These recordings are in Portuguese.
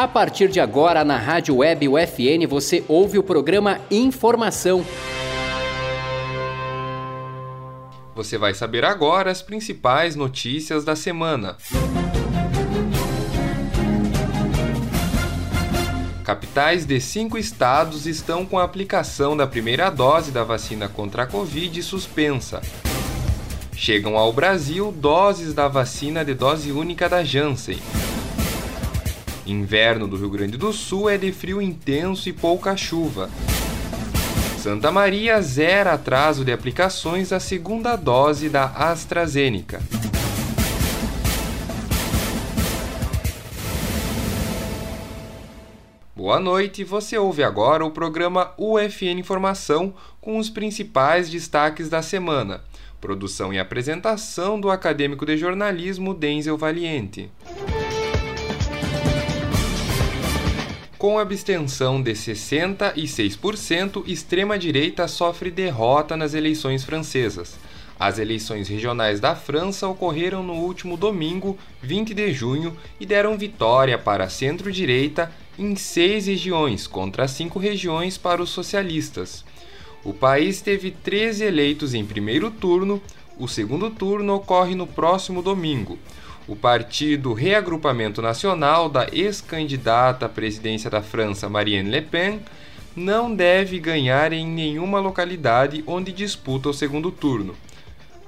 A partir de agora, na Rádio Web UFN, você ouve o programa Informação. Você vai saber agora as principais notícias da semana. Capitais de cinco estados estão com a aplicação da primeira dose da vacina contra a Covid suspensa. Chegam ao Brasil doses da vacina de dose única da Janssen. Inverno do Rio Grande do Sul é de frio intenso e pouca chuva. Santa Maria zera atraso de aplicações da segunda dose da AstraZeneca. Boa noite, você ouve agora o programa UFN Informação com os principais destaques da semana. Produção e apresentação do acadêmico de jornalismo Denzel Valiente. Com abstenção de 66%, extrema-direita sofre derrota nas eleições francesas. As eleições regionais da França ocorreram no último domingo, 20 de junho, e deram vitória para a centro-direita em seis regiões, contra cinco regiões para os socialistas. O país teve 13 eleitos em primeiro turno, o segundo turno ocorre no próximo domingo o Partido Reagrupamento Nacional da ex-candidata à presidência da França Marine Le Pen não deve ganhar em nenhuma localidade onde disputa o segundo turno.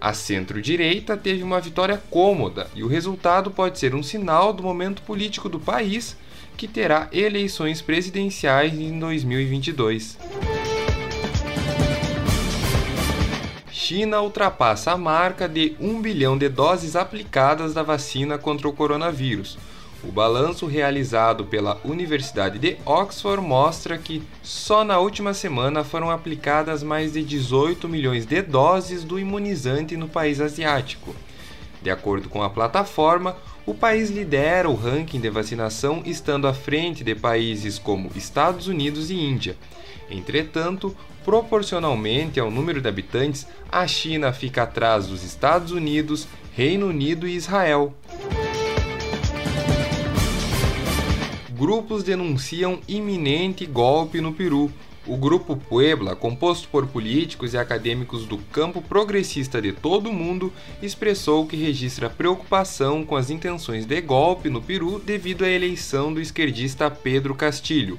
A centro-direita teve uma vitória cômoda e o resultado pode ser um sinal do momento político do país, que terá eleições presidenciais em 2022. China ultrapassa a marca de 1 bilhão de doses aplicadas da vacina contra o coronavírus. O balanço realizado pela Universidade de Oxford mostra que só na última semana foram aplicadas mais de 18 milhões de doses do imunizante no país asiático. De acordo com a plataforma, o país lidera o ranking de vacinação, estando à frente de países como Estados Unidos e Índia. Entretanto, proporcionalmente ao número de habitantes, a China fica atrás dos Estados Unidos, Reino Unido e Israel. Grupos denunciam iminente golpe no Peru. O grupo Puebla, composto por políticos e acadêmicos do campo progressista de todo o mundo, expressou que registra preocupação com as intenções de golpe no Peru devido à eleição do esquerdista Pedro Castilho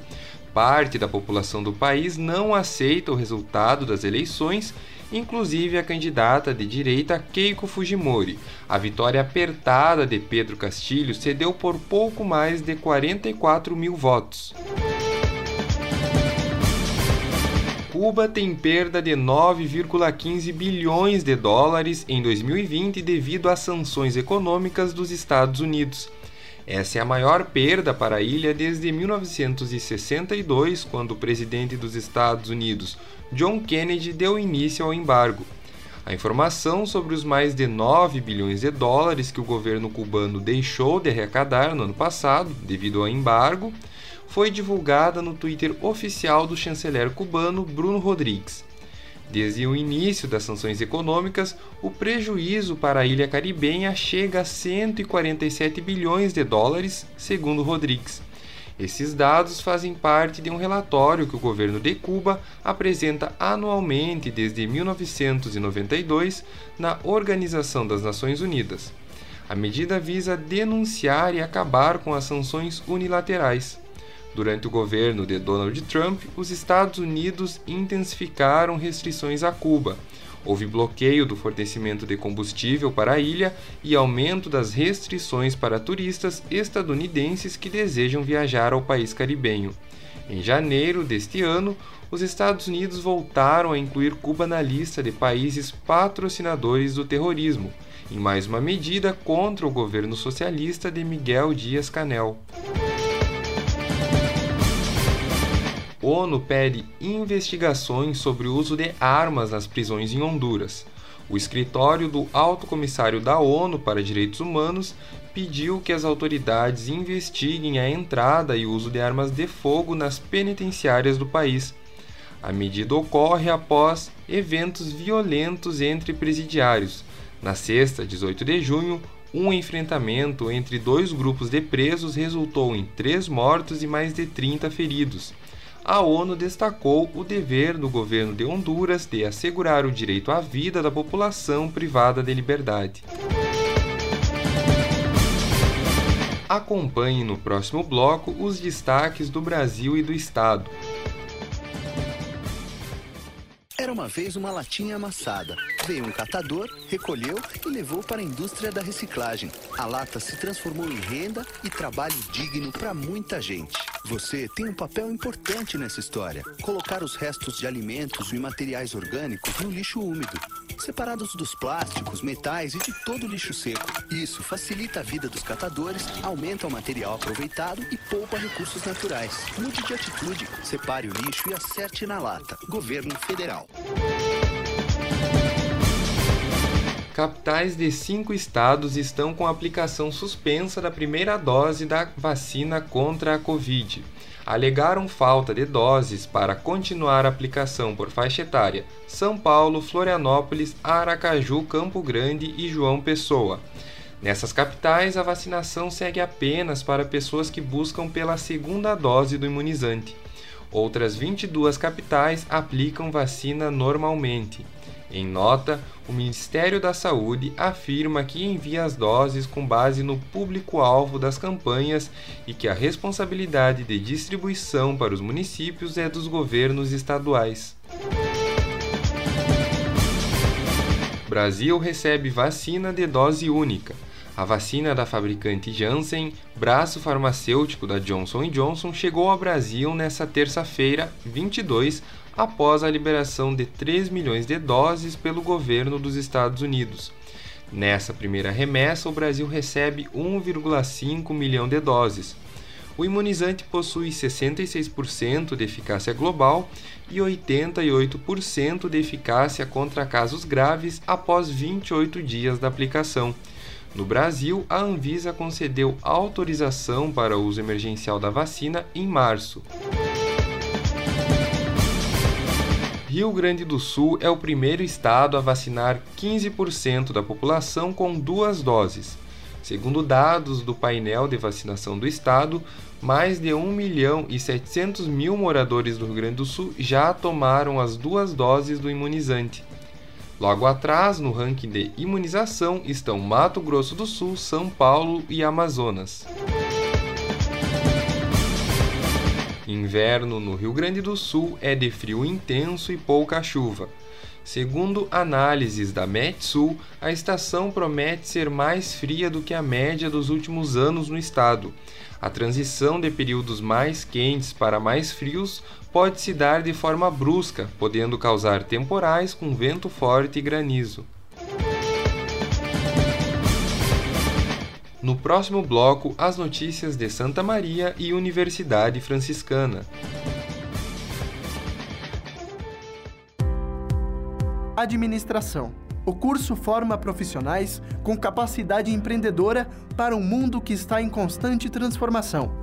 parte da população do país não aceita o resultado das eleições, inclusive a candidata de direita Keiko Fujimori. A vitória apertada de Pedro Castilho cedeu por pouco mais de 44 mil votos. Cuba tem perda de 9,15 bilhões de dólares em 2020 devido às sanções econômicas dos Estados Unidos. Essa é a maior perda para a ilha desde 1962, quando o presidente dos Estados Unidos, John Kennedy, deu início ao embargo. A informação sobre os mais de 9 bilhões de dólares que o governo cubano deixou de arrecadar no ano passado, devido ao embargo, foi divulgada no Twitter oficial do chanceler cubano Bruno Rodrigues. Desde o início das sanções econômicas, o prejuízo para a ilha caribenha chega a 147 bilhões de dólares, segundo Rodrigues. Esses dados fazem parte de um relatório que o governo de Cuba apresenta anualmente desde 1992 na Organização das Nações Unidas. A medida visa denunciar e acabar com as sanções unilaterais. Durante o governo de Donald Trump, os Estados Unidos intensificaram restrições a Cuba. Houve bloqueio do fornecimento de combustível para a ilha e aumento das restrições para turistas estadunidenses que desejam viajar ao país caribenho. Em janeiro deste ano, os Estados Unidos voltaram a incluir Cuba na lista de países patrocinadores do terrorismo, em mais uma medida contra o governo socialista de Miguel Dias-Canel. ONU pede investigações sobre o uso de armas nas prisões em Honduras. O escritório do Alto Comissário da ONU para Direitos Humanos pediu que as autoridades investiguem a entrada e uso de armas de fogo nas penitenciárias do país. A medida ocorre após eventos violentos entre presidiários. Na sexta, 18 de junho, Um enfrentamento entre dois grupos de presos resultou em três mortos e mais de 30 feridos. A ONU destacou o dever do governo de Honduras de assegurar o direito à vida da população privada de liberdade. Acompanhe no próximo bloco os destaques do Brasil e do Estado. Era uma vez uma latinha amassada. Veio um catador, recolheu e levou para a indústria da reciclagem. A lata se transformou em renda e trabalho digno para muita gente. Você tem um papel importante nessa história. Colocar os restos de alimentos e materiais orgânicos no lixo úmido, separados dos plásticos, metais e de todo lixo seco. Isso facilita a vida dos catadores, aumenta o material aproveitado e poupa recursos naturais. Mude de atitude, separe o lixo e acerte na lata. Governo Federal. Capitais de cinco estados estão com a aplicação suspensa da primeira dose da vacina contra a Covid. Alegaram falta de doses para continuar a aplicação por faixa etária São Paulo, Florianópolis, Aracaju, Campo Grande e João Pessoa. Nessas capitais, a vacinação segue apenas para pessoas que buscam pela segunda dose do imunizante. Outras 22 capitais aplicam vacina normalmente. Em nota, o Ministério da Saúde afirma que envia as doses com base no público-alvo das campanhas e que a responsabilidade de distribuição para os municípios é dos governos estaduais. Brasil recebe vacina de dose única. A vacina da fabricante Janssen, braço farmacêutico da Johnson Johnson, chegou ao Brasil nesta terça-feira, 22, após a liberação de 3 milhões de doses pelo governo dos Estados Unidos. Nessa primeira remessa, o Brasil recebe 1,5 milhão de doses. O imunizante possui 66% de eficácia global e 88% de eficácia contra casos graves após 28 dias da aplicação. No Brasil, a Anvisa concedeu autorização para uso emergencial da vacina em março. Rio Grande do Sul é o primeiro estado a vacinar 15% da população com duas doses. Segundo dados do painel de vacinação do estado, mais de 1 milhão e 700 mil moradores do Rio Grande do Sul já tomaram as duas doses do imunizante. Logo atrás, no ranking de imunização, estão Mato Grosso do Sul, São Paulo e Amazonas. Inverno no Rio Grande do Sul é de frio intenso e pouca chuva. Segundo análises da Metsul, a estação promete ser mais fria do que a média dos últimos anos no estado. A transição de períodos mais quentes para mais frios pode se dar de forma brusca, podendo causar temporais com vento forte e granizo. No próximo bloco, as notícias de Santa Maria e Universidade Franciscana. Administração. O curso forma profissionais com capacidade empreendedora para um mundo que está em constante transformação.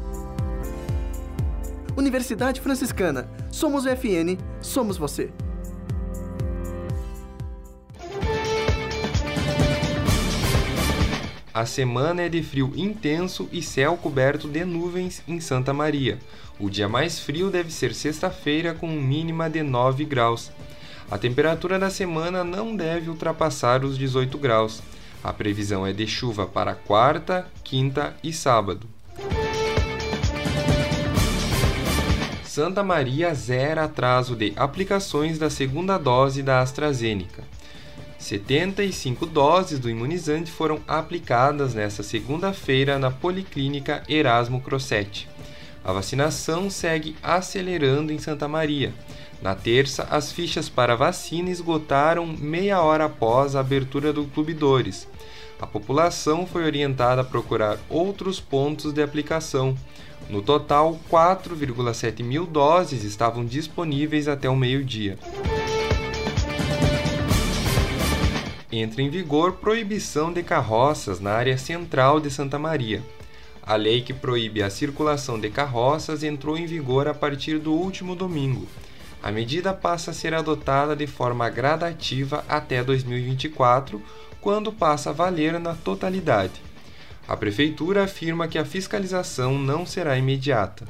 Universidade Franciscana. Somos UFN, somos você. A semana é de frio intenso e céu coberto de nuvens em Santa Maria. O dia mais frio deve ser sexta-feira, com mínima de 9 graus. A temperatura da semana não deve ultrapassar os 18 graus. A previsão é de chuva para quarta, quinta e sábado. Santa Maria zera atraso de aplicações da segunda dose da AstraZeneca. 75 doses do imunizante foram aplicadas nesta segunda-feira na Policlínica Erasmo Crossetti. A vacinação segue acelerando em Santa Maria. Na terça, as fichas para vacina esgotaram meia hora após a abertura do Clube Dores. A população foi orientada a procurar outros pontos de aplicação. No total, 4,7 mil doses estavam disponíveis até o meio-dia. Entra em vigor proibição de carroças na área central de Santa Maria. A lei que proíbe a circulação de carroças entrou em vigor a partir do último domingo. A medida passa a ser adotada de forma gradativa até 2024, quando passa a valer na totalidade. A Prefeitura afirma que a fiscalização não será imediata.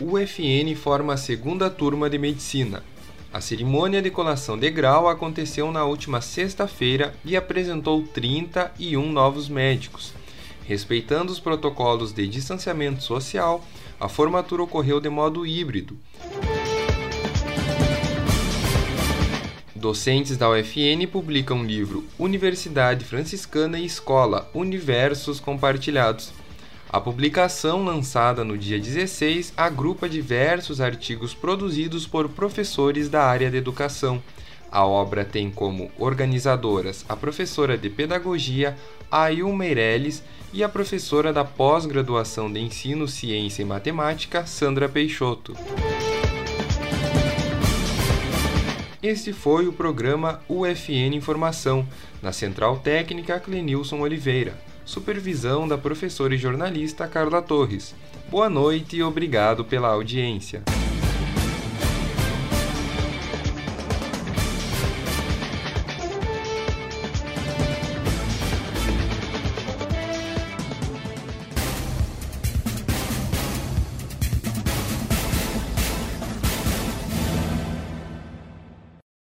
O UFN forma a segunda turma de medicina. A cerimônia de colação de grau aconteceu na última sexta-feira e apresentou 31 novos médicos. Respeitando os protocolos de distanciamento social, a formatura ocorreu de modo híbrido. Docentes da UFN publicam o livro Universidade Franciscana e Escola Universos Compartilhados, a publicação, lançada no dia 16, agrupa diversos artigos produzidos por professores da área de educação. A obra tem como organizadoras a professora de pedagogia Ail Meirelles e a professora da pós-graduação de ensino, ciência e matemática Sandra Peixoto. Este foi o programa UFN Informação, na Central Técnica Clenilson Oliveira supervisão da professora e jornalista Carla Torres. Boa noite e obrigado pela audiência.